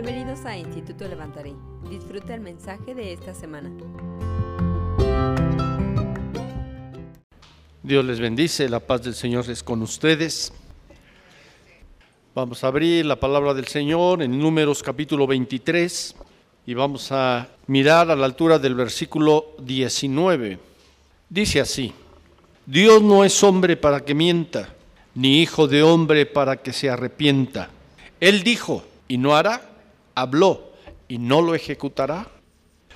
Bienvenidos a Instituto Levantaré. Disfruta el mensaje de esta semana. Dios les bendice, la paz del Señor es con ustedes. Vamos a abrir la palabra del Señor en Números capítulo 23 y vamos a mirar a la altura del versículo 19. Dice así, Dios no es hombre para que mienta, ni hijo de hombre para que se arrepienta. Él dijo y no hará, habló y no lo ejecutará.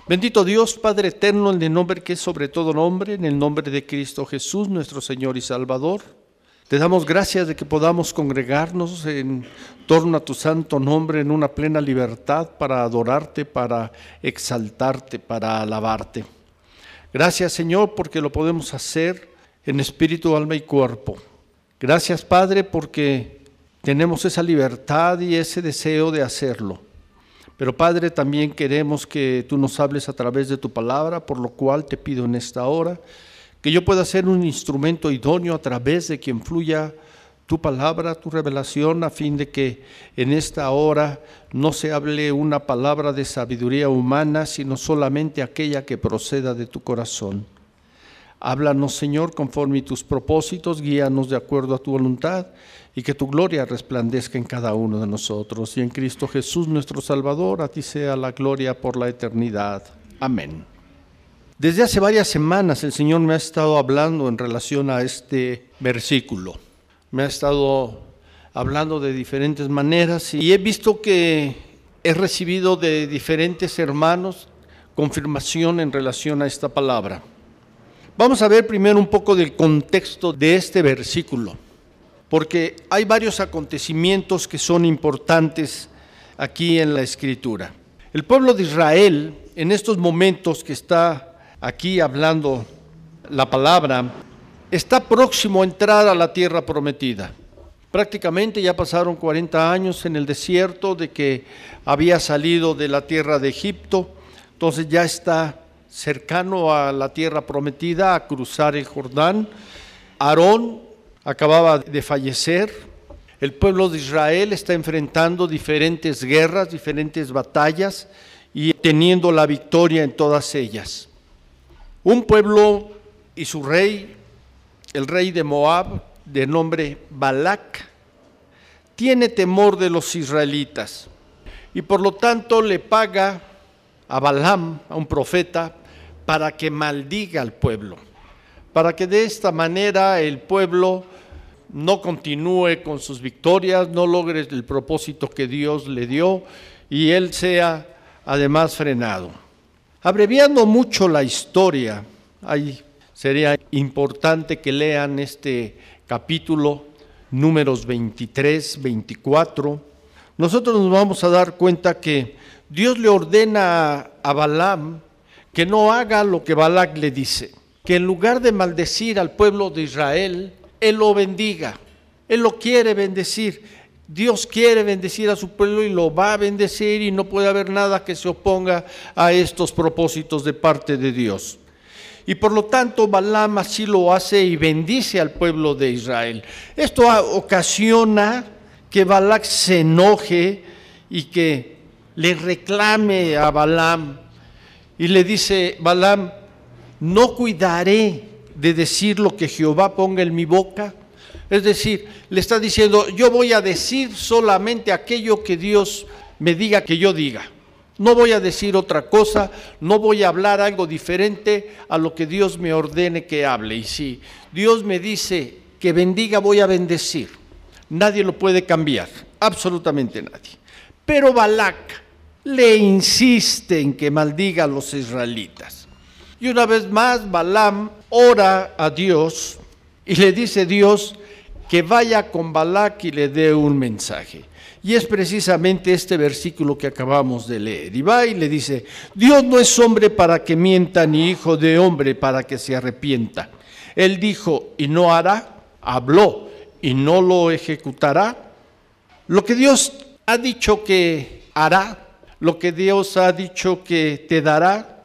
Bendito Dios, Padre eterno, en el nombre que es sobre todo nombre, en el nombre de Cristo Jesús, nuestro Señor y Salvador. Te damos gracias de que podamos congregarnos en torno a tu santo nombre en una plena libertad para adorarte, para exaltarte, para alabarte. Gracias Señor porque lo podemos hacer en espíritu, alma y cuerpo. Gracias Padre porque tenemos esa libertad y ese deseo de hacerlo. Pero Padre, también queremos que tú nos hables a través de tu palabra, por lo cual te pido en esta hora que yo pueda ser un instrumento idóneo a través de quien fluya tu palabra, tu revelación, a fin de que en esta hora no se hable una palabra de sabiduría humana, sino solamente aquella que proceda de tu corazón. Háblanos, Señor, conforme tus propósitos, guíanos de acuerdo a tu voluntad y que tu gloria resplandezca en cada uno de nosotros. Y en Cristo Jesús, nuestro Salvador, a ti sea la gloria por la eternidad. Amén. Desde hace varias semanas el Señor me ha estado hablando en relación a este versículo. Me ha estado hablando de diferentes maneras y he visto que he recibido de diferentes hermanos confirmación en relación a esta palabra. Vamos a ver primero un poco del contexto de este versículo porque hay varios acontecimientos que son importantes aquí en la escritura. El pueblo de Israel, en estos momentos que está aquí hablando la palabra, está próximo a entrar a la tierra prometida. Prácticamente ya pasaron 40 años en el desierto de que había salido de la tierra de Egipto, entonces ya está cercano a la tierra prometida, a cruzar el Jordán. Aarón acababa de fallecer. El pueblo de Israel está enfrentando diferentes guerras, diferentes batallas y teniendo la victoria en todas ellas. Un pueblo y su rey, el rey de Moab, de nombre Balac, tiene temor de los israelitas y por lo tanto le paga a Balaam, a un profeta, para que maldiga al pueblo, para que de esta manera el pueblo no continúe con sus victorias, no logre el propósito que Dios le dio y él sea además frenado. Abreviando mucho la historia, ahí sería importante que lean este capítulo, números 23, 24. Nosotros nos vamos a dar cuenta que Dios le ordena a Balaam que no haga lo que Balac le dice, que en lugar de maldecir al pueblo de Israel, él lo bendiga. Él lo quiere bendecir. Dios quiere bendecir a su pueblo y lo va a bendecir y no puede haber nada que se oponga a estos propósitos de parte de Dios. Y por lo tanto Balaam así lo hace y bendice al pueblo de Israel. Esto ocasiona que Balac se enoje y que le reclame a Balaam y le dice, Balaam, no cuidaré de decir lo que Jehová ponga en mi boca? Es decir, le está diciendo, yo voy a decir solamente aquello que Dios me diga que yo diga. No voy a decir otra cosa, no voy a hablar algo diferente a lo que Dios me ordene que hable. Y si Dios me dice que bendiga, voy a bendecir. Nadie lo puede cambiar, absolutamente nadie. Pero Balac le insiste en que maldiga a los israelitas. Y una vez más Balaam ora a Dios y le dice Dios que vaya con Balac y le dé un mensaje. Y es precisamente este versículo que acabamos de leer. Y va y le dice, Dios no es hombre para que mienta, ni hijo de hombre para que se arrepienta. Él dijo, y no hará, habló, y no lo ejecutará. Lo que Dios ha dicho que hará, lo que Dios ha dicho que te dará,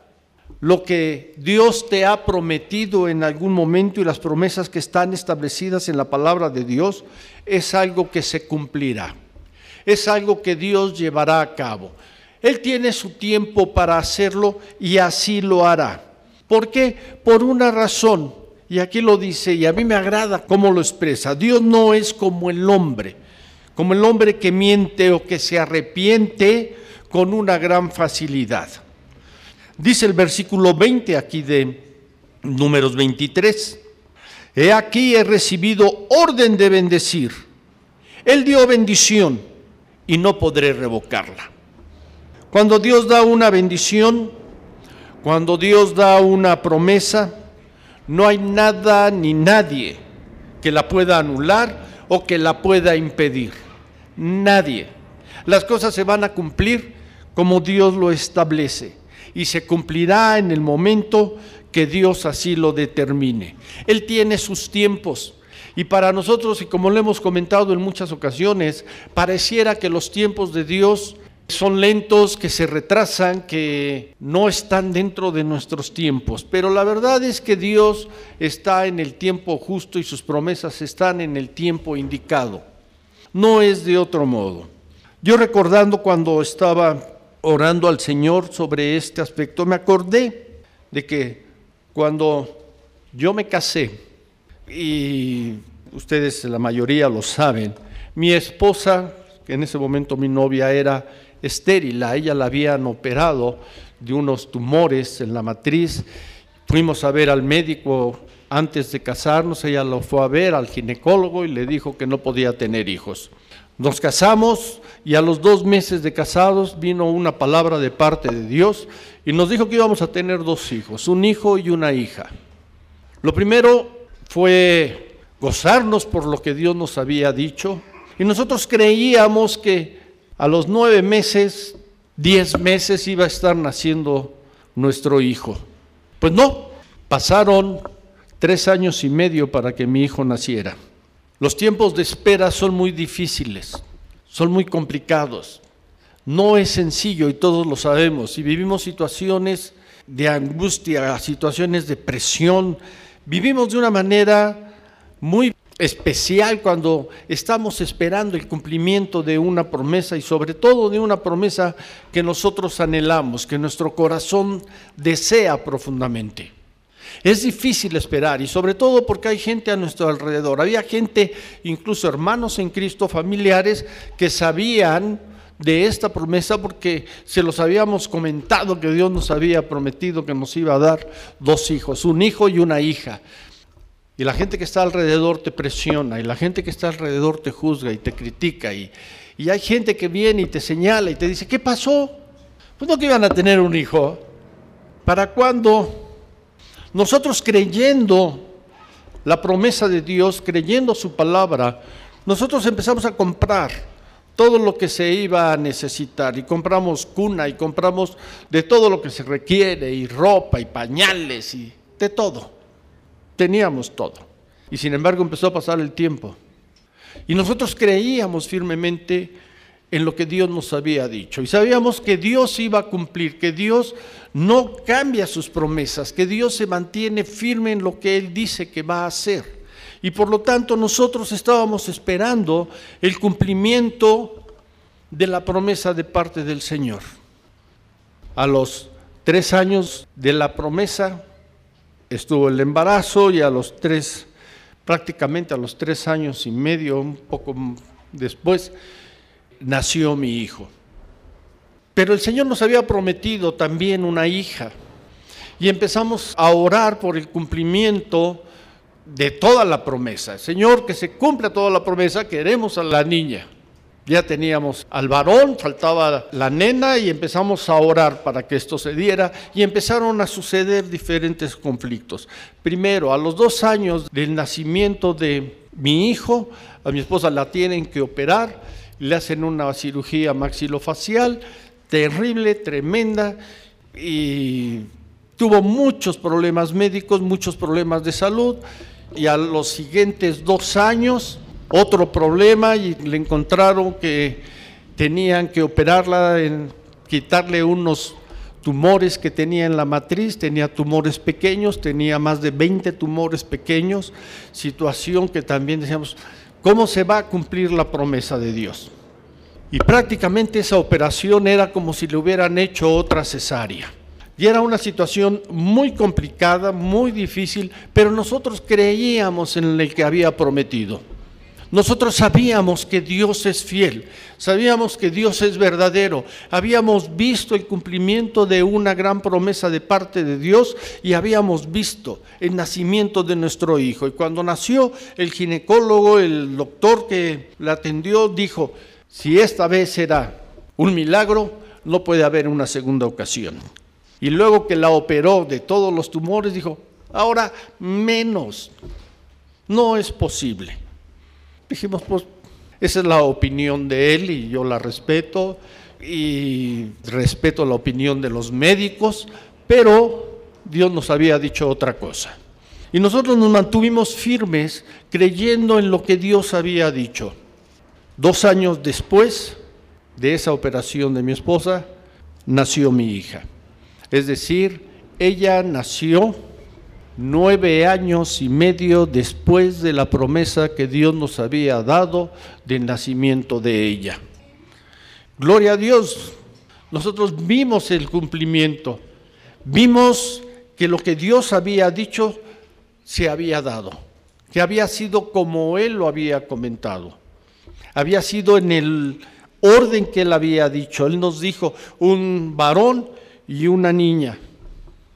lo que Dios te ha prometido en algún momento y las promesas que están establecidas en la palabra de Dios es algo que se cumplirá. es algo que Dios llevará a cabo. Él tiene su tiempo para hacerlo y así lo hará. ¿Por qué? Por una razón. Y aquí lo dice, y a mí me agrada cómo lo expresa. Dios no es como el hombre, como el hombre que miente o que se arrepiente con una gran facilidad. Dice el versículo 20 aquí de números 23. He aquí he recibido orden de bendecir. Él dio bendición y no podré revocarla. Cuando Dios da una bendición, cuando Dios da una promesa, no hay nada ni nadie que la pueda anular o que la pueda impedir. Nadie. Las cosas se van a cumplir como Dios lo establece y se cumplirá en el momento que Dios así lo determine. Él tiene sus tiempos. Y para nosotros, y como lo hemos comentado en muchas ocasiones, pareciera que los tiempos de Dios son lentos, que se retrasan, que no están dentro de nuestros tiempos. Pero la verdad es que Dios está en el tiempo justo y sus promesas están en el tiempo indicado. No es de otro modo. Yo recordando cuando estaba orando al Señor sobre este aspecto, me acordé de que cuando yo me casé, y ustedes la mayoría lo saben, mi esposa, que en ese momento mi novia era estéril, a ella la habían operado de unos tumores en la matriz. Fuimos a ver al médico antes de casarnos, ella lo fue a ver al ginecólogo y le dijo que no podía tener hijos. Nos casamos y a los dos meses de casados vino una palabra de parte de Dios y nos dijo que íbamos a tener dos hijos, un hijo y una hija. Lo primero fue gozarnos por lo que Dios nos había dicho y nosotros creíamos que a los nueve meses, diez meses iba a estar naciendo nuestro hijo. Pues no, pasaron tres años y medio para que mi hijo naciera. Los tiempos de espera son muy difíciles, son muy complicados. No es sencillo y todos lo sabemos. Y vivimos situaciones de angustia, situaciones de presión. Vivimos de una manera muy especial cuando estamos esperando el cumplimiento de una promesa y sobre todo de una promesa que nosotros anhelamos, que nuestro corazón desea profundamente. Es difícil esperar y sobre todo porque hay gente a nuestro alrededor. Había gente, incluso hermanos en Cristo, familiares, que sabían de esta promesa porque se los habíamos comentado que Dios nos había prometido que nos iba a dar dos hijos, un hijo y una hija. Y la gente que está alrededor te presiona, y la gente que está alrededor te juzga y te critica, y, y hay gente que viene y te señala y te dice, ¿qué pasó? Pues no que iban a tener un hijo. ¿Para cuándo? Nosotros creyendo la promesa de Dios, creyendo su palabra, nosotros empezamos a comprar todo lo que se iba a necesitar y compramos cuna y compramos de todo lo que se requiere y ropa y pañales y de todo. Teníamos todo. Y sin embargo empezó a pasar el tiempo. Y nosotros creíamos firmemente en lo que Dios nos había dicho. Y sabíamos que Dios iba a cumplir, que Dios no cambia sus promesas, que Dios se mantiene firme en lo que Él dice que va a hacer. Y por lo tanto nosotros estábamos esperando el cumplimiento de la promesa de parte del Señor. A los tres años de la promesa, estuvo el embarazo y a los tres, prácticamente a los tres años y medio, un poco después, nació mi hijo. Pero el Señor nos había prometido también una hija y empezamos a orar por el cumplimiento de toda la promesa. Señor, que se cumpla toda la promesa, queremos a la niña. Ya teníamos al varón, faltaba la nena y empezamos a orar para que esto se diera y empezaron a suceder diferentes conflictos. Primero, a los dos años del nacimiento de mi hijo, a mi esposa la tienen que operar, le hacen una cirugía maxilofacial terrible, tremenda y tuvo muchos problemas médicos, muchos problemas de salud y a los siguientes dos años otro problema y le encontraron que tenían que operarla, en quitarle unos tumores que tenía en la matriz, tenía tumores pequeños, tenía más de 20 tumores pequeños, situación que también decíamos, ¿cómo se va a cumplir la promesa de Dios? Y prácticamente esa operación era como si le hubieran hecho otra cesárea. Y era una situación muy complicada, muy difícil, pero nosotros creíamos en el que había prometido. Nosotros sabíamos que Dios es fiel, sabíamos que Dios es verdadero, habíamos visto el cumplimiento de una gran promesa de parte de Dios y habíamos visto el nacimiento de nuestro hijo. Y cuando nació el ginecólogo, el doctor que la atendió, dijo, si esta vez será un milagro, no puede haber una segunda ocasión. Y luego que la operó de todos los tumores, dijo, ahora menos, no es posible. Dijimos, pues esa es la opinión de él y yo la respeto y respeto la opinión de los médicos, pero Dios nos había dicho otra cosa. Y nosotros nos mantuvimos firmes creyendo en lo que Dios había dicho. Dos años después de esa operación de mi esposa, nació mi hija. Es decir, ella nació nueve años y medio después de la promesa que Dios nos había dado del nacimiento de ella. Gloria a Dios, nosotros vimos el cumplimiento, vimos que lo que Dios había dicho se había dado, que había sido como Él lo había comentado, había sido en el orden que Él había dicho. Él nos dijo un varón y una niña.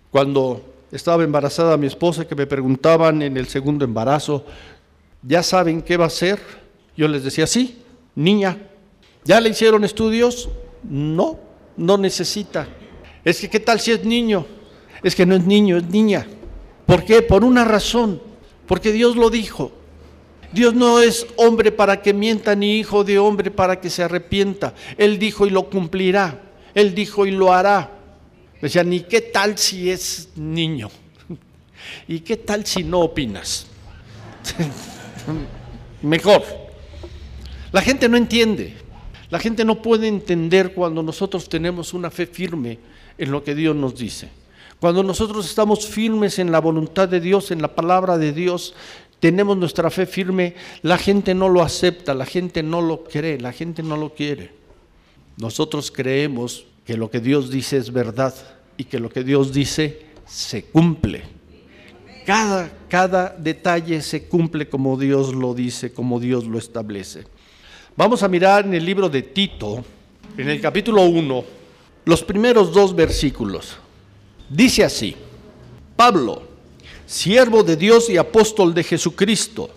Cuando estaba embarazada mi esposa, que me preguntaban en el segundo embarazo, ¿ya saben qué va a ser? Yo les decía, sí, niña. ¿Ya le hicieron estudios? No, no necesita. Es que, ¿qué tal si es niño? Es que no es niño, es niña. ¿Por qué? Por una razón. Porque Dios lo dijo. Dios no es hombre para que mienta, ni hijo de hombre para que se arrepienta. Él dijo y lo cumplirá. Él dijo y lo hará. Decía, ni qué tal si es niño. ¿Y qué tal si no opinas? Mejor. La gente no entiende. La gente no puede entender cuando nosotros tenemos una fe firme en lo que Dios nos dice. Cuando nosotros estamos firmes en la voluntad de Dios, en la palabra de Dios, tenemos nuestra fe firme, la gente no lo acepta, la gente no lo cree, la gente no lo quiere. Nosotros creemos que lo que Dios dice es verdad y que lo que Dios dice se cumple. Cada, cada detalle se cumple como Dios lo dice, como Dios lo establece. Vamos a mirar en el libro de Tito, en el capítulo 1, los primeros dos versículos. Dice así, Pablo, siervo de Dios y apóstol de Jesucristo,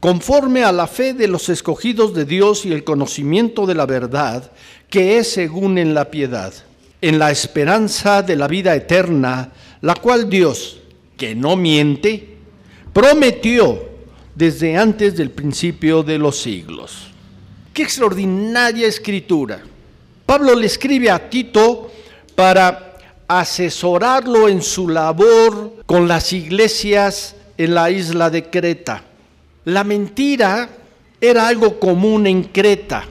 conforme a la fe de los escogidos de Dios y el conocimiento de la verdad, que es según en la piedad, en la esperanza de la vida eterna, la cual Dios, que no miente, prometió desde antes del principio de los siglos. Qué extraordinaria escritura. Pablo le escribe a Tito para asesorarlo en su labor con las iglesias en la isla de Creta. La mentira era algo común en Creta.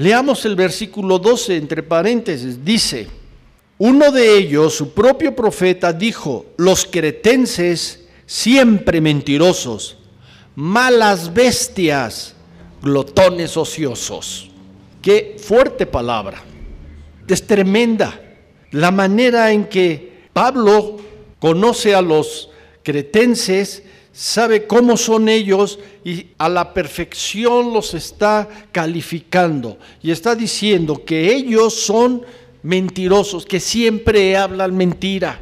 Leamos el versículo 12 entre paréntesis. Dice, uno de ellos, su propio profeta, dijo, los cretenses siempre mentirosos, malas bestias, glotones ociosos. Qué fuerte palabra. Es tremenda la manera en que Pablo conoce a los cretenses sabe cómo son ellos y a la perfección los está calificando. Y está diciendo que ellos son mentirosos, que siempre hablan mentira,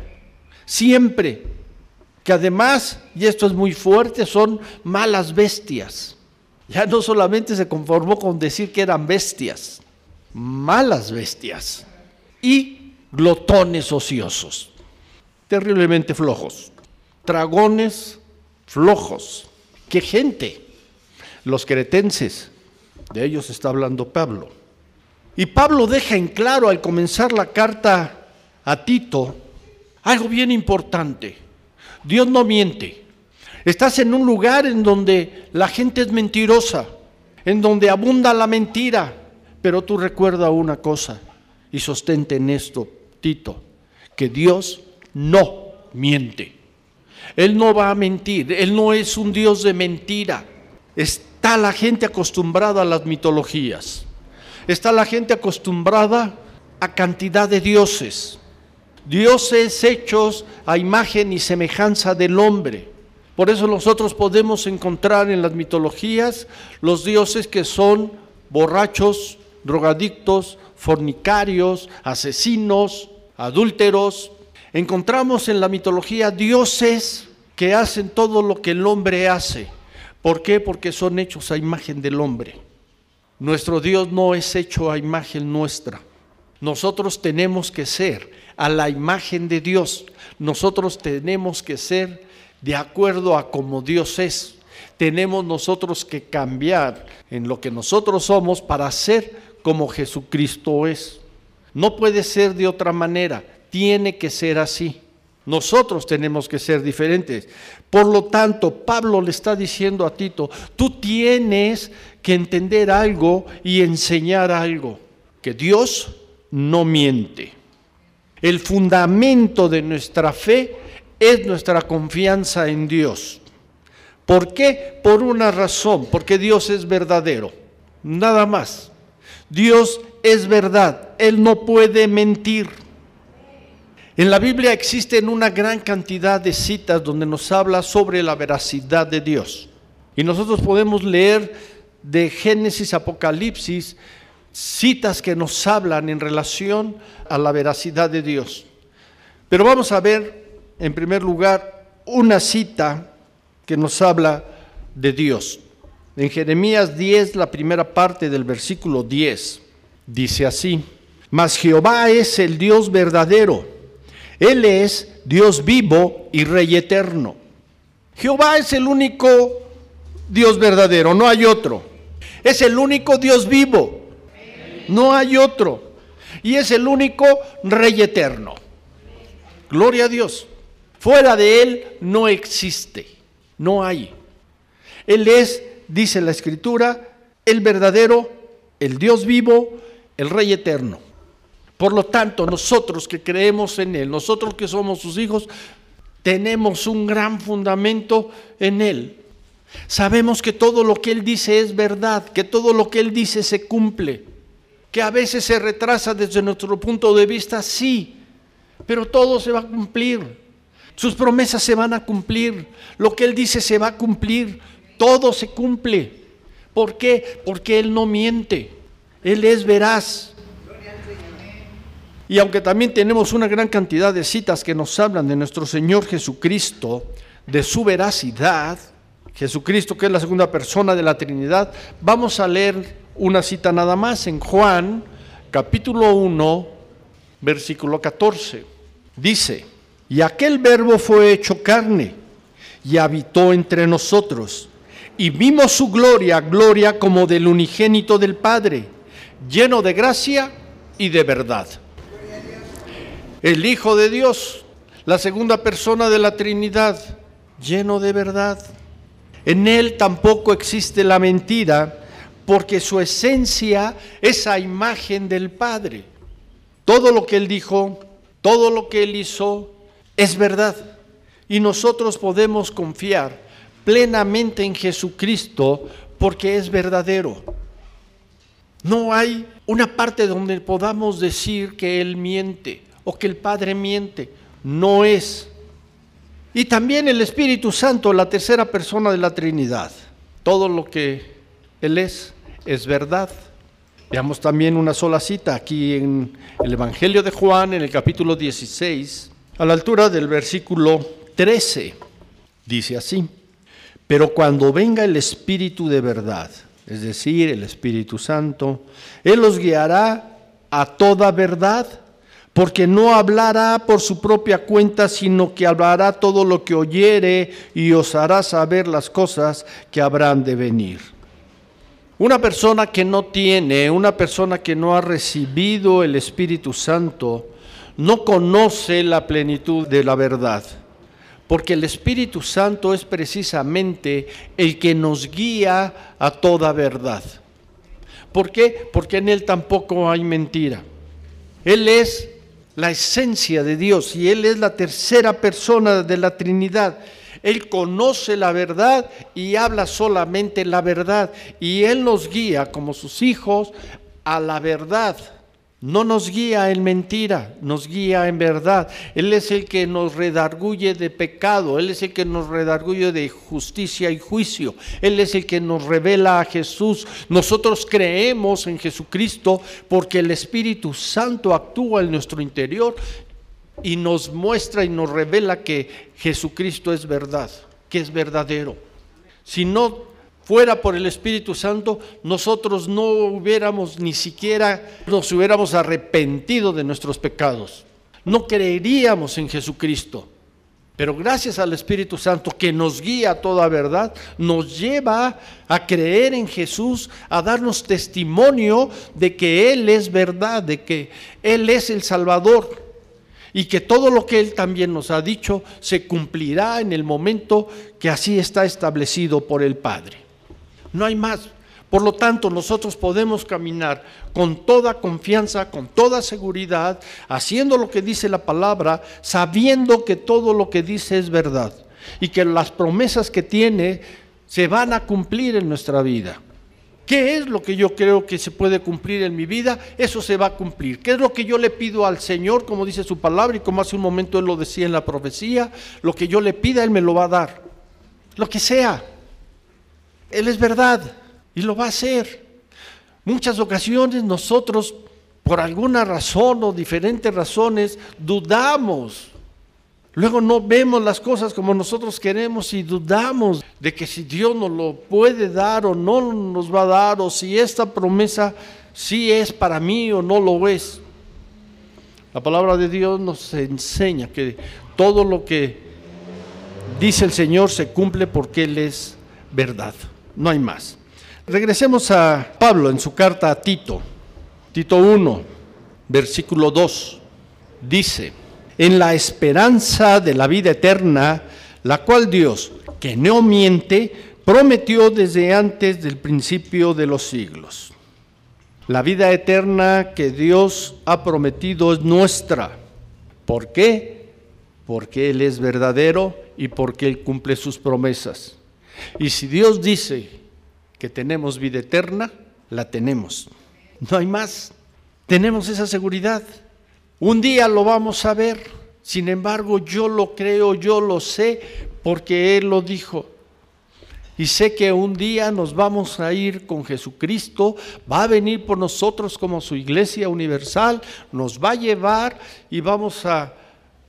siempre, que además, y esto es muy fuerte, son malas bestias. Ya no solamente se conformó con decir que eran bestias, malas bestias y glotones ociosos, terriblemente flojos, dragones flojos. ¿Qué gente? Los cretenses. De ellos está hablando Pablo. Y Pablo deja en claro al comenzar la carta a Tito algo bien importante. Dios no miente. Estás en un lugar en donde la gente es mentirosa, en donde abunda la mentira, pero tú recuerda una cosa y sostente en esto, Tito, que Dios no miente. Él no va a mentir, Él no es un Dios de mentira. Está la gente acostumbrada a las mitologías. Está la gente acostumbrada a cantidad de dioses, dioses hechos a imagen y semejanza del hombre. Por eso nosotros podemos encontrar en las mitologías los dioses que son borrachos, drogadictos, fornicarios, asesinos, adúlteros. Encontramos en la mitología dioses que hacen todo lo que el hombre hace. ¿Por qué? Porque son hechos a imagen del hombre. Nuestro Dios no es hecho a imagen nuestra. Nosotros tenemos que ser a la imagen de Dios. Nosotros tenemos que ser de acuerdo a como Dios es. Tenemos nosotros que cambiar en lo que nosotros somos para ser como Jesucristo es. No puede ser de otra manera, tiene que ser así. Nosotros tenemos que ser diferentes. Por lo tanto, Pablo le está diciendo a Tito, tú tienes que entender algo y enseñar algo, que Dios no miente. El fundamento de nuestra fe es nuestra confianza en Dios. ¿Por qué? Por una razón, porque Dios es verdadero, nada más. Dios es verdad, Él no puede mentir. En la Biblia existen una gran cantidad de citas donde nos habla sobre la veracidad de Dios. Y nosotros podemos leer de Génesis, Apocalipsis, citas que nos hablan en relación a la veracidad de Dios. Pero vamos a ver, en primer lugar, una cita que nos habla de Dios. En Jeremías 10, la primera parte del versículo 10, dice así, mas Jehová es el Dios verdadero, Él es Dios vivo y Rey eterno. Jehová es el único Dios verdadero, no hay otro. Es el único Dios vivo, no hay otro. Y es el único Rey eterno. Gloria a Dios. Fuera de Él no existe, no hay. Él es dice la escritura, el verdadero, el Dios vivo, el Rey eterno. Por lo tanto, nosotros que creemos en Él, nosotros que somos sus hijos, tenemos un gran fundamento en Él. Sabemos que todo lo que Él dice es verdad, que todo lo que Él dice se cumple, que a veces se retrasa desde nuestro punto de vista, sí, pero todo se va a cumplir. Sus promesas se van a cumplir, lo que Él dice se va a cumplir, todo se cumple. ¿Por qué? Porque Él no miente, Él es veraz. Y aunque también tenemos una gran cantidad de citas que nos hablan de nuestro Señor Jesucristo, de su veracidad, Jesucristo que es la segunda persona de la Trinidad, vamos a leer una cita nada más en Juan capítulo 1, versículo 14. Dice, y aquel verbo fue hecho carne y habitó entre nosotros y vimos su gloria, gloria como del unigénito del Padre, lleno de gracia y de verdad. El Hijo de Dios, la segunda persona de la Trinidad, lleno de verdad. En Él tampoco existe la mentira, porque su esencia es a imagen del Padre. Todo lo que Él dijo, todo lo que Él hizo, es verdad. Y nosotros podemos confiar plenamente en Jesucristo porque es verdadero. No hay una parte donde podamos decir que Él miente o que el Padre miente. No es. Y también el Espíritu Santo, la tercera persona de la Trinidad. Todo lo que Él es, es verdad. Veamos también una sola cita aquí en el Evangelio de Juan, en el capítulo 16, a la altura del versículo 13. Dice así. Pero cuando venga el Espíritu de verdad, es decir, el Espíritu Santo, Él los guiará a toda verdad, porque no hablará por su propia cuenta, sino que hablará todo lo que oyere y os hará saber las cosas que habrán de venir. Una persona que no tiene, una persona que no ha recibido el Espíritu Santo, no conoce la plenitud de la verdad porque el Espíritu Santo es precisamente el que nos guía a toda verdad. ¿Por qué? Porque en Él tampoco hay mentira. Él es la esencia de Dios y Él es la tercera persona de la Trinidad. Él conoce la verdad y habla solamente la verdad. Y Él nos guía como sus hijos a la verdad. No nos guía en mentira, nos guía en verdad. Él es el que nos redarguye de pecado, Él es el que nos redarguye de justicia y juicio, Él es el que nos revela a Jesús. Nosotros creemos en Jesucristo porque el Espíritu Santo actúa en nuestro interior y nos muestra y nos revela que Jesucristo es verdad, que es verdadero. Si no fuera por el Espíritu Santo, nosotros no hubiéramos ni siquiera nos hubiéramos arrepentido de nuestros pecados. No creeríamos en Jesucristo. Pero gracias al Espíritu Santo que nos guía a toda verdad, nos lleva a creer en Jesús, a darnos testimonio de que Él es verdad, de que Él es el Salvador y que todo lo que Él también nos ha dicho se cumplirá en el momento que así está establecido por el Padre no hay más. Por lo tanto, nosotros podemos caminar con toda confianza, con toda seguridad, haciendo lo que dice la palabra, sabiendo que todo lo que dice es verdad y que las promesas que tiene se van a cumplir en nuestra vida. ¿Qué es lo que yo creo que se puede cumplir en mi vida? Eso se va a cumplir. ¿Qué es lo que yo le pido al Señor, como dice su palabra y como hace un momento Él lo decía en la profecía? Lo que yo le pida, Él me lo va a dar. Lo que sea. Él es verdad y lo va a hacer. Muchas ocasiones nosotros, por alguna razón o diferentes razones, dudamos. Luego no vemos las cosas como nosotros queremos y dudamos de que si Dios nos lo puede dar o no nos va a dar, o si esta promesa sí es para mí o no lo es. La palabra de Dios nos enseña que todo lo que dice el Señor se cumple porque Él es verdad no hay más. Regresemos a Pablo en su carta a Tito, Tito 1, versículo 2. Dice, en la esperanza de la vida eterna, la cual Dios, que no miente, prometió desde antes del principio de los siglos. La vida eterna que Dios ha prometido es nuestra. ¿Por qué? Porque Él es verdadero y porque Él cumple sus promesas. Y si Dios dice que tenemos vida eterna, la tenemos. No hay más. Tenemos esa seguridad. Un día lo vamos a ver. Sin embargo, yo lo creo, yo lo sé, porque Él lo dijo. Y sé que un día nos vamos a ir con Jesucristo, va a venir por nosotros como su iglesia universal, nos va a llevar y vamos a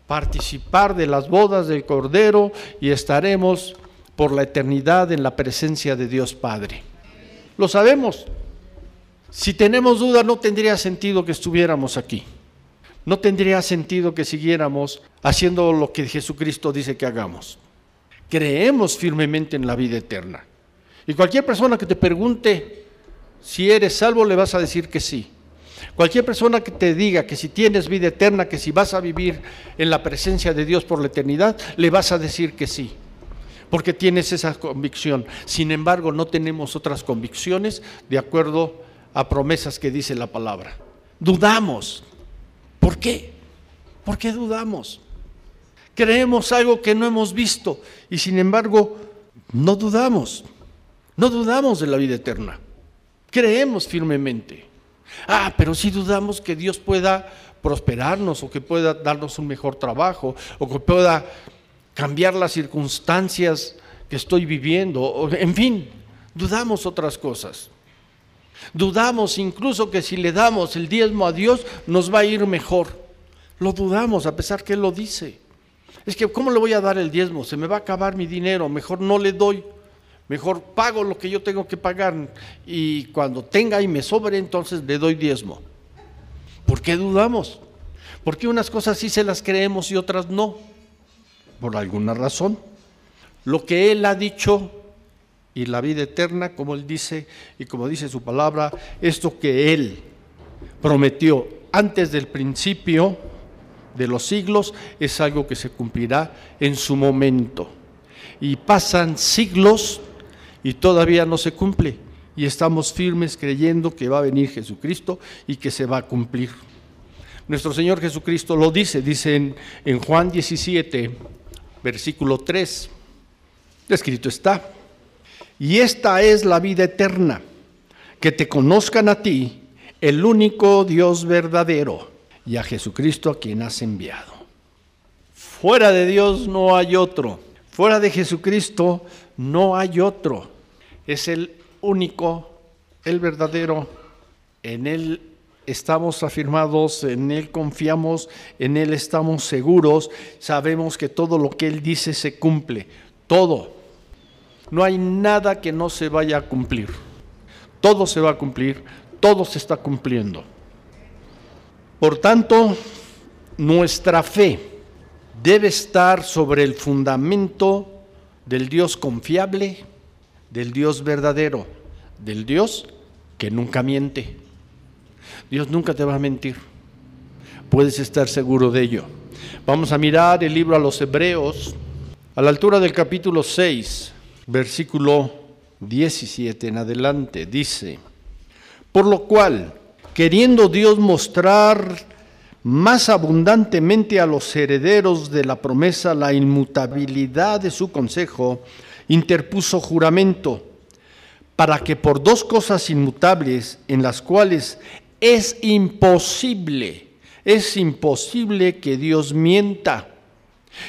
participar de las bodas del Cordero y estaremos por la eternidad en la presencia de Dios Padre. Lo sabemos. Si tenemos duda, no tendría sentido que estuviéramos aquí. No tendría sentido que siguiéramos haciendo lo que Jesucristo dice que hagamos. Creemos firmemente en la vida eterna. Y cualquier persona que te pregunte si eres salvo, le vas a decir que sí. Cualquier persona que te diga que si tienes vida eterna, que si vas a vivir en la presencia de Dios por la eternidad, le vas a decir que sí porque tienes esa convicción. Sin embargo, no tenemos otras convicciones de acuerdo a promesas que dice la palabra. Dudamos. ¿Por qué? ¿Por qué dudamos? Creemos algo que no hemos visto y sin embargo no dudamos. No dudamos de la vida eterna. Creemos firmemente. Ah, pero si dudamos que Dios pueda prosperarnos o que pueda darnos un mejor trabajo o que pueda cambiar las circunstancias que estoy viviendo, en fin, dudamos otras cosas. Dudamos incluso que si le damos el diezmo a Dios nos va a ir mejor. Lo dudamos a pesar que Él lo dice. Es que, ¿cómo le voy a dar el diezmo? Se me va a acabar mi dinero, mejor no le doy. Mejor pago lo que yo tengo que pagar y cuando tenga y me sobre, entonces le doy diezmo. ¿Por qué dudamos? Porque unas cosas sí se las creemos y otras no por alguna razón. Lo que Él ha dicho y la vida eterna, como Él dice y como dice su palabra, esto que Él prometió antes del principio de los siglos es algo que se cumplirá en su momento. Y pasan siglos y todavía no se cumple. Y estamos firmes creyendo que va a venir Jesucristo y que se va a cumplir. Nuestro Señor Jesucristo lo dice, dice en, en Juan 17, versículo 3. Escrito está. Y esta es la vida eterna, que te conozcan a ti, el único Dios verdadero y a Jesucristo a quien has enviado. Fuera de Dios no hay otro. Fuera de Jesucristo no hay otro. Es el único, el verdadero. En Él estamos afirmados, en Él confiamos, en Él estamos seguros. Sabemos que todo lo que Él dice se cumple. Todo. No hay nada que no se vaya a cumplir. Todo se va a cumplir, todo se está cumpliendo. Por tanto, nuestra fe debe estar sobre el fundamento del Dios confiable, del Dios verdadero, del Dios que nunca miente. Dios nunca te va a mentir. Puedes estar seguro de ello. Vamos a mirar el libro a los Hebreos, a la altura del capítulo 6, versículo 17 en adelante. Dice, por lo cual, queriendo Dios mostrar más abundantemente a los herederos de la promesa la inmutabilidad de su consejo, interpuso juramento, para que por dos cosas inmutables en las cuales es imposible, es imposible que Dios mienta.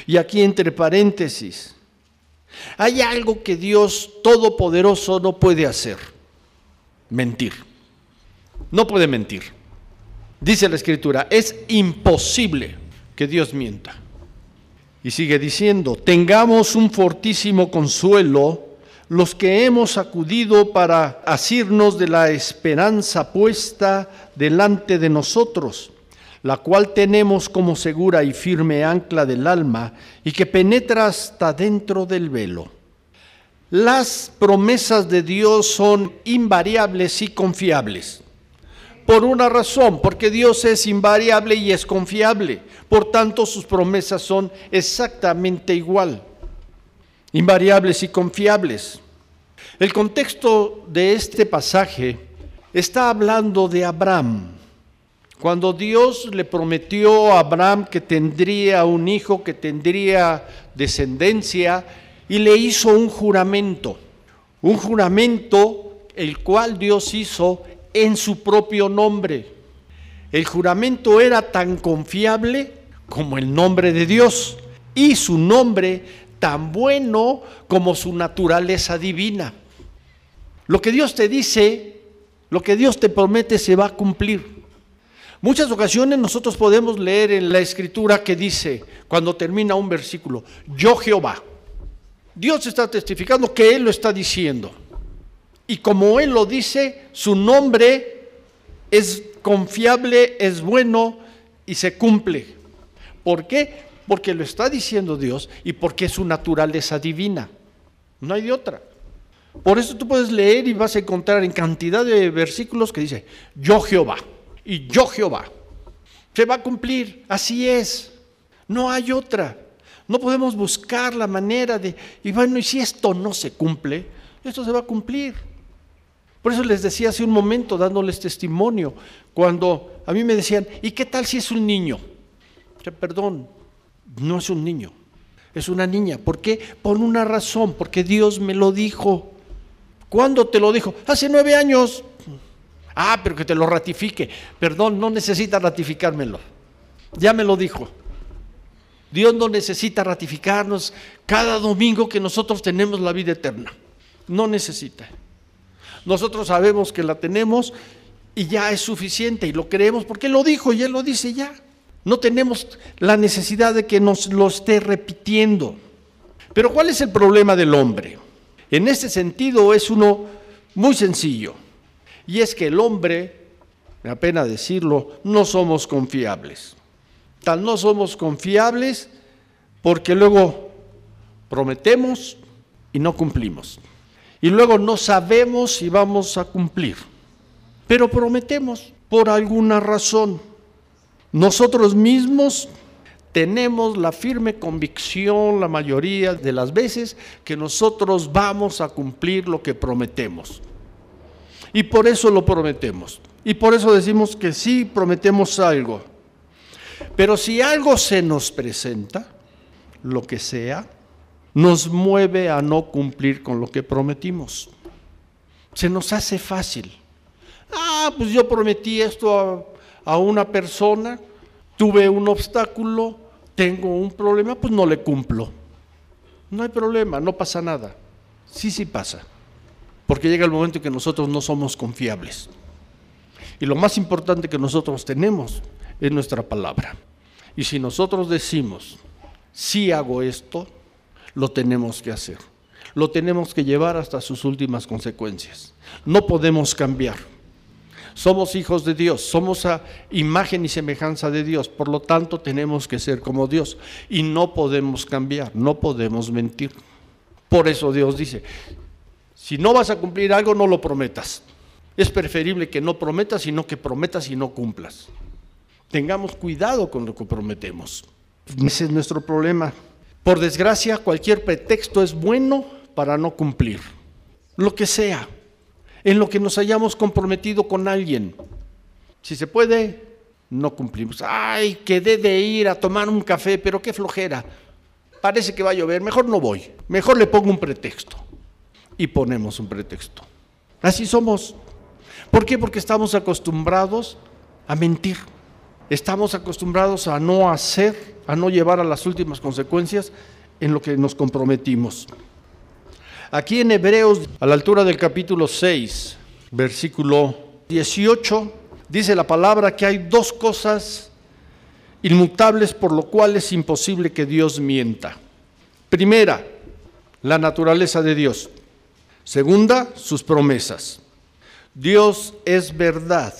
Y aquí entre paréntesis, hay algo que Dios Todopoderoso no puede hacer, mentir. No puede mentir. Dice la escritura, es imposible que Dios mienta. Y sigue diciendo, tengamos un fortísimo consuelo los que hemos acudido para asirnos de la esperanza puesta delante de nosotros, la cual tenemos como segura y firme ancla del alma y que penetra hasta dentro del velo. Las promesas de Dios son invariables y confiables por una razón, porque Dios es invariable y es confiable. Por tanto, sus promesas son exactamente igual, invariables y confiables. El contexto de este pasaje está hablando de Abraham. Cuando Dios le prometió a Abraham que tendría un hijo, que tendría descendencia, y le hizo un juramento, un juramento el cual Dios hizo en su propio nombre. El juramento era tan confiable como el nombre de Dios y su nombre tan bueno como su naturaleza divina. Lo que Dios te dice, lo que Dios te promete se va a cumplir. Muchas ocasiones nosotros podemos leer en la escritura que dice, cuando termina un versículo, yo Jehová. Dios está testificando que Él lo está diciendo. Y como Él lo dice, su nombre es confiable, es bueno y se cumple. ¿Por qué? Porque lo está diciendo Dios y porque es su naturaleza divina. No hay de otra. Por eso tú puedes leer y vas a encontrar en cantidad de versículos que dice, yo Jehová, y yo Jehová. Se va a cumplir, así es. No hay otra. No podemos buscar la manera de, y bueno, y si esto no se cumple, esto se va a cumplir. Por eso les decía hace un momento, dándoles testimonio, cuando a mí me decían, ¿y qué tal si es un niño? perdón, no es un niño, es una niña. ¿Por qué? Por una razón, porque Dios me lo dijo. ¿Cuándo te lo dijo? Hace nueve años. Ah, pero que te lo ratifique. Perdón, no necesita ratificármelo. Ya me lo dijo. Dios no necesita ratificarnos cada domingo que nosotros tenemos la vida eterna. No necesita. Nosotros sabemos que la tenemos y ya es suficiente y lo creemos porque Él lo dijo y Él lo dice ya. No tenemos la necesidad de que nos lo esté repitiendo. Pero ¿cuál es el problema del hombre? En ese sentido es uno muy sencillo. Y es que el hombre, me apena decirlo, no somos confiables. Tal no somos confiables porque luego prometemos y no cumplimos y luego no sabemos si vamos a cumplir. Pero prometemos por alguna razón. Nosotros mismos tenemos la firme convicción la mayoría de las veces que nosotros vamos a cumplir lo que prometemos. Y por eso lo prometemos. Y por eso decimos que sí prometemos algo. Pero si algo se nos presenta, lo que sea, nos mueve a no cumplir con lo que prometimos. Se nos hace fácil. Ah, pues yo prometí esto a, una persona, tuve un obstáculo, tengo un problema, pues no le cumplo. No hay problema, no pasa nada. Sí, sí pasa. Porque llega el momento en que nosotros no somos confiables. Y lo más importante que nosotros tenemos es nuestra palabra. Y si nosotros decimos, si hago esto, lo tenemos que hacer. Lo tenemos que llevar hasta sus últimas consecuencias. No podemos cambiar. Somos hijos de Dios, somos a imagen y semejanza de Dios, por lo tanto tenemos que ser como Dios y no podemos cambiar, no podemos mentir. Por eso Dios dice, si no vas a cumplir algo, no lo prometas. Es preferible que no prometas, sino que prometas y no cumplas. Tengamos cuidado con lo que prometemos. Ese es nuestro problema. Por desgracia, cualquier pretexto es bueno para no cumplir. Lo que sea, en lo que nos hayamos comprometido con alguien. Si se puede, no cumplimos. Ay, quedé de ir a tomar un café, pero qué flojera. Parece que va a llover, mejor no voy. Mejor le pongo un pretexto. Y ponemos un pretexto. Así somos. ¿Por qué? Porque estamos acostumbrados a mentir. Estamos acostumbrados a no hacer, a no llevar a las últimas consecuencias en lo que nos comprometimos. Aquí en Hebreos, a la altura del capítulo 6, versículo 18, dice la palabra que hay dos cosas inmutables por lo cual es imposible que Dios mienta. Primera, la naturaleza de Dios. Segunda, sus promesas. Dios es verdad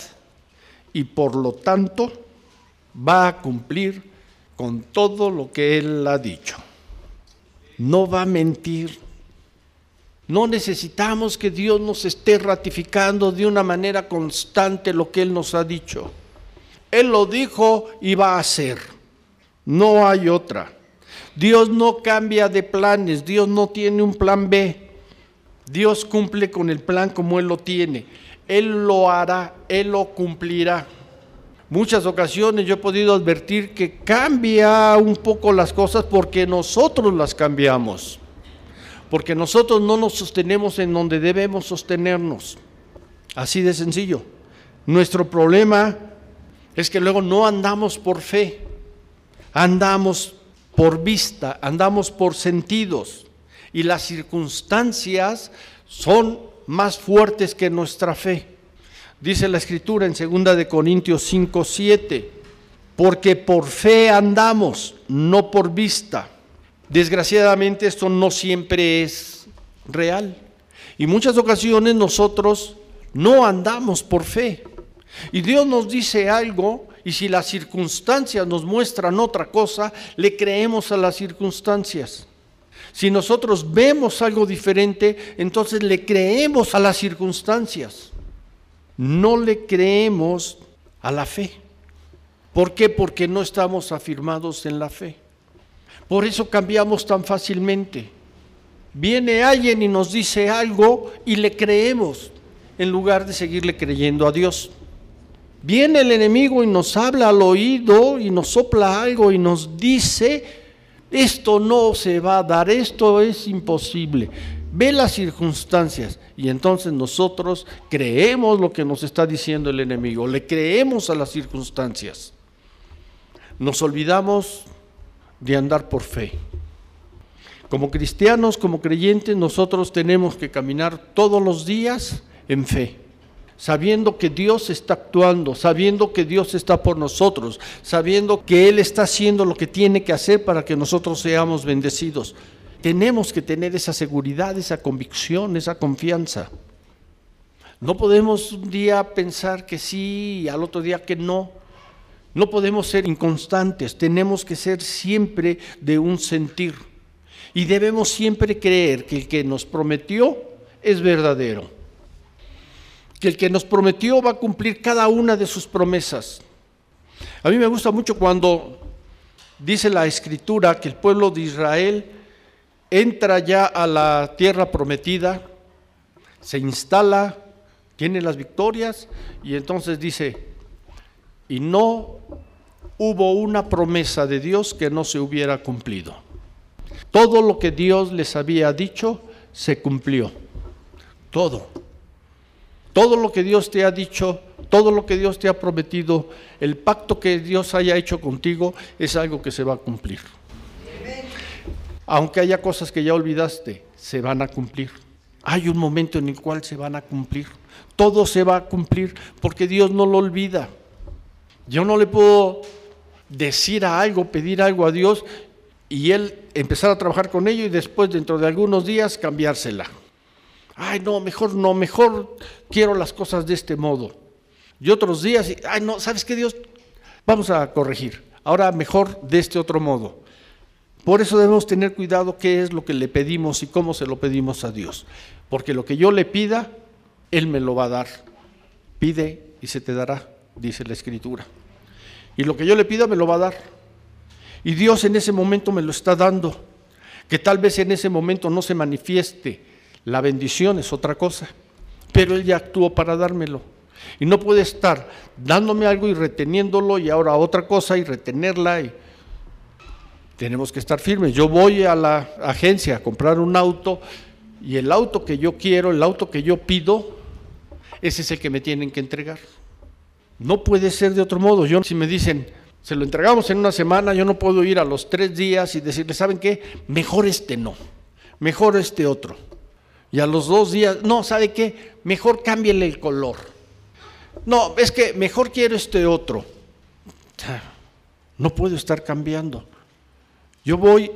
y por lo tanto va a cumplir con todo lo que Él ha dicho. No va a mentir. No necesitamos que Dios nos esté ratificando de una manera constante lo que Él nos ha dicho. Él lo dijo y va a hacer. No hay otra. Dios no cambia de planes, Dios no tiene un plan B. Dios cumple con el plan como Él lo tiene. Él lo hará, Él lo cumplirá muchas ocasiones yo he podido advertir que cambia un poco las cosas porque nosotros las cambiamos, porque nosotros no nos sostenemos en donde debemos sostenernos. Así de sencillo. Nuestro problema es que luego no andamos por fe, andamos por vista, andamos por sentidos y las circunstancias son más fuertes que nuestra fe. Dice la escritura en 2 de Corintios 5, 7, porque por fe andamos, no por vista. Desgraciadamente esto no siempre es real. Y muchas ocasiones nosotros no andamos por fe. Y Dios nos dice algo y si las circunstancias nos muestran otra cosa, le creemos a las circunstancias. Si nosotros vemos algo diferente, entonces le creemos a las circunstancias no le creemos a la fe. ¿Por qué? Porque no estamos afirmados en la fe. Por eso cambiamos tan fácilmente. Viene alguien y nos dice algo y le creemos en lugar de seguirle creyendo a Dios. Viene el enemigo y nos habla al oído y nos sopla algo y nos dice, esto no se va a dar, esto es imposible ve las circunstancias y entonces nosotros creemos lo que nos está diciendo el enemigo, le creemos a las circunstancias. Nos olvidamos de andar por fe. Como cristianos, como creyentes, nosotros tenemos que caminar todos los días en fe, sabiendo que Dios está actuando, sabiendo que Dios está por nosotros, sabiendo que Él está haciendo lo que tiene que hacer para que nosotros seamos bendecidos. Tenemos que tener esa seguridad, esa convicción, esa confianza. No podemos un día pensar que sí y al otro día que no. No podemos ser inconstantes, tenemos que ser siempre de un sentir. Y debemos siempre creer que el que nos prometió es verdadero. Que el que nos prometió va a cumplir cada una de sus promesas. A mí me gusta mucho cuando dice la escritura que el pueblo de Israel entra ya a la tierra prometida, se instala, tiene las victorias y entonces dice, y no hubo una promesa de Dios que no se hubiera cumplido. Todo lo que Dios les había dicho se cumplió, todo. Todo lo que Dios te ha dicho, todo lo que Dios te ha prometido, el pacto que Dios haya hecho contigo es algo que se va a cumplir. Aunque haya cosas que ya olvidaste, se van a cumplir. Hay un momento en el cual se van a cumplir. Todo se va a cumplir porque Dios no lo olvida. Yo no le puedo decir a algo, pedir algo a Dios y Él empezar a trabajar con ello y después dentro de algunos días cambiársela. Ay, no, mejor no, mejor quiero las cosas de este modo. Y otros días, ay, no, ¿sabes qué Dios? Vamos a corregir. Ahora mejor de este otro modo. Por eso debemos tener cuidado qué es lo que le pedimos y cómo se lo pedimos a Dios. Porque lo que yo le pida, Él me lo va a dar. Pide y se te dará, dice la Escritura. Y lo que yo le pida me lo va a dar. Y Dios en ese momento me lo está dando. Que tal vez en ese momento no se manifieste. La bendición es otra cosa. Pero Él ya actuó para dármelo. Y no puede estar dándome algo y reteniéndolo y ahora otra cosa y retenerla. Y... Tenemos que estar firmes. Yo voy a la agencia a comprar un auto y el auto que yo quiero, el auto que yo pido, ese es el que me tienen que entregar. No puede ser de otro modo. Yo, si me dicen, se lo entregamos en una semana, yo no puedo ir a los tres días y decirle, ¿saben qué? Mejor este no, mejor este otro. Y a los dos días, no, ¿sabe qué? Mejor cámbiele el color. No, es que mejor quiero este otro. No puedo estar cambiando. Yo voy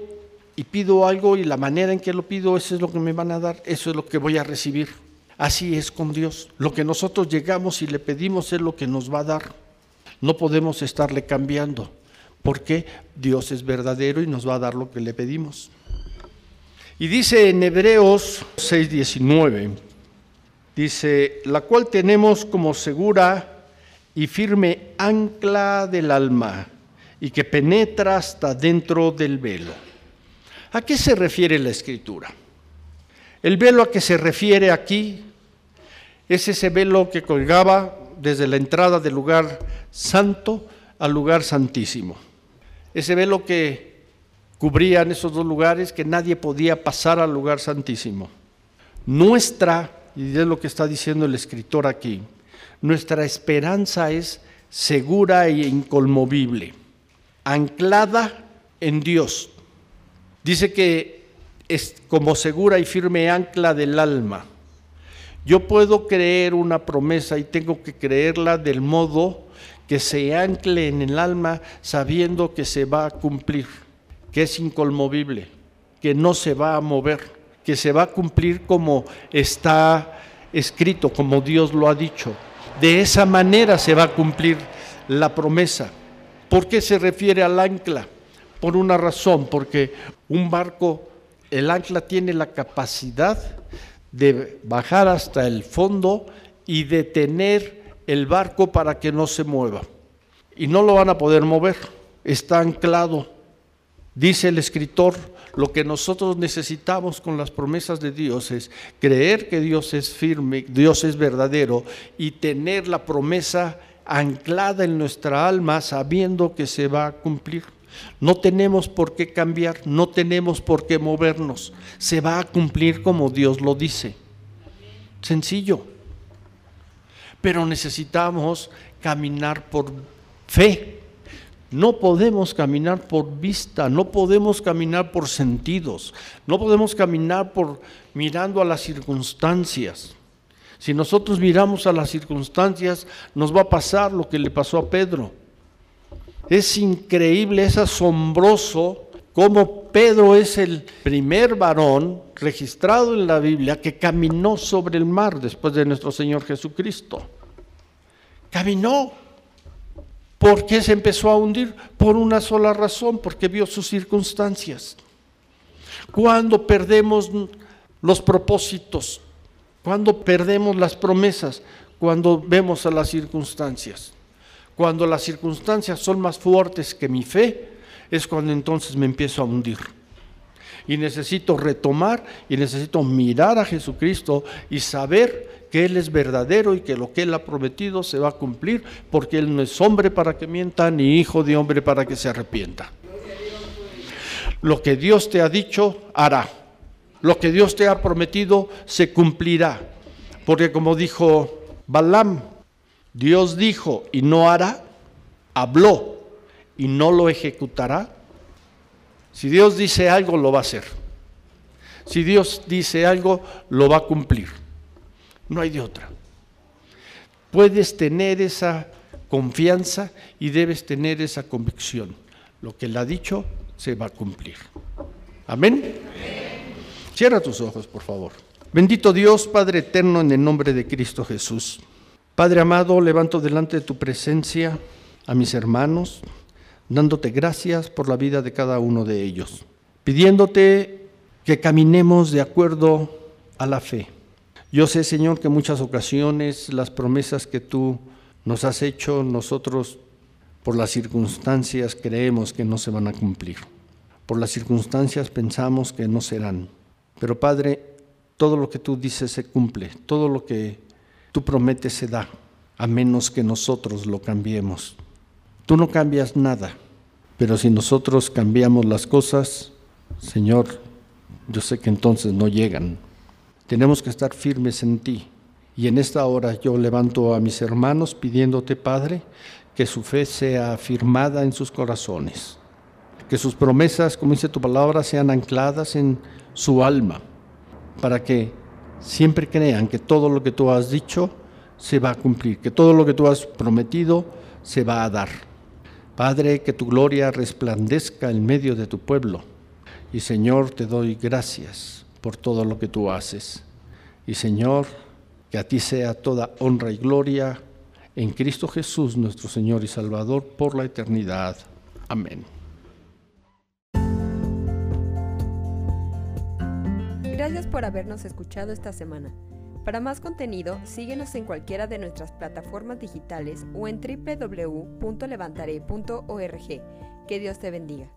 y pido algo y la manera en que lo pido, eso es lo que me van a dar, eso es lo que voy a recibir. Así es con Dios. Lo que nosotros llegamos y le pedimos es lo que nos va a dar. No podemos estarle cambiando, porque Dios es verdadero y nos va a dar lo que le pedimos. Y dice en Hebreos 6:19, dice, la cual tenemos como segura y firme ancla del alma y que penetra hasta dentro del velo. ¿A qué se refiere la escritura? El velo a que se refiere aquí es ese velo que colgaba desde la entrada del lugar santo al lugar santísimo. Ese velo que cubría en esos dos lugares que nadie podía pasar al lugar santísimo. Nuestra, y es lo que está diciendo el escritor aquí, nuestra esperanza es segura e incolmovible, anclada en Dios. Dice que es como segura y firme ancla del alma. Yo puedo creer una promesa y tengo que creerla del modo que se ancle en el alma sabiendo que se va a cumplir, que es incolmovible, que no se va a mover, que se va a cumplir como está escrito, como Dios lo ha dicho. De esa manera se va a cumplir la promesa. ¿Por qué se refiere al ancla? Por una razón, porque un barco el ancla tiene la capacidad de bajar hasta el fondo y detener el barco para que no se mueva. Y no lo van a poder mover, está anclado. Dice el escritor, lo que nosotros necesitamos con las promesas de Dios es creer que Dios es firme, Dios es verdadero y tener la promesa anclada en nuestra alma sabiendo que se va a cumplir. No tenemos por qué cambiar, no tenemos por qué movernos. Se va a cumplir como Dios lo dice. Sencillo. Pero necesitamos caminar por fe. No podemos caminar por vista, no podemos caminar por sentidos, no podemos caminar por mirando a las circunstancias. Si nosotros miramos a las circunstancias, nos va a pasar lo que le pasó a Pedro es increíble, es asombroso cómo Pedro es el primer varón registrado en la Biblia que caminó sobre el mar después de nuestro Señor Jesucristo. Caminó. ¿Por qué se empezó a hundir? Por una sola razón, porque vio sus circunstancias. Cuando perdemos los propósitos, cuando perdemos las promesas, cuando vemos a las circunstancias. Cuando las circunstancias son más fuertes que mi fe, es cuando entonces me empiezo a hundir. Y necesito retomar y necesito mirar a Jesucristo y saber que Él es verdadero y que lo que Él ha prometido se va a cumplir, porque Él no es hombre para que mienta, ni hijo de hombre para que se arrepienta. Lo que Dios te ha dicho, hará. Lo que Dios te ha prometido, se cumplirá. Porque como dijo Balaam. Dios dijo y no hará, habló y no lo ejecutará. Si Dios dice algo, lo va a hacer. Si Dios dice algo, lo va a cumplir. No hay de otra. Puedes tener esa confianza y debes tener esa convicción. Lo que Él ha dicho se va a cumplir. Amén. Cierra tus ojos, por favor. Bendito Dios, Padre eterno, en el nombre de Cristo Jesús. Padre amado, levanto delante de tu presencia a mis hermanos, dándote gracias por la vida de cada uno de ellos, pidiéndote que caminemos de acuerdo a la fe. Yo sé, Señor, que muchas ocasiones las promesas que tú nos has hecho, nosotros por las circunstancias creemos que no se van a cumplir. Por las circunstancias pensamos que no serán. Pero Padre, todo lo que tú dices se cumple, todo lo que tú prometes se da, a menos que nosotros lo cambiemos. Tú no cambias nada, pero si nosotros cambiamos las cosas, Señor, yo sé que entonces no llegan. Tenemos que estar firmes en ti. Y en esta hora yo levanto a mis hermanos pidiéndote, Padre, que su fe sea afirmada en sus corazones, que sus promesas, como dice tu palabra, sean ancladas en su alma para que siempre crean que todo lo que tú has dicho se va a cumplir, que todo lo que tú has prometido se va a dar. Padre, que tu gloria resplandezca en medio de tu pueblo. Y Señor, te doy gracias por todo lo que tú haces. Y Señor, que a ti sea toda honra y gloria en Cristo Jesús, nuestro Señor y Salvador, por la eternidad. Amén. Gracias por habernos escuchado esta semana. Para más contenido, síguenos en cualquiera de nuestras plataformas digitales o en www.levantaré.org. Que Dios te bendiga.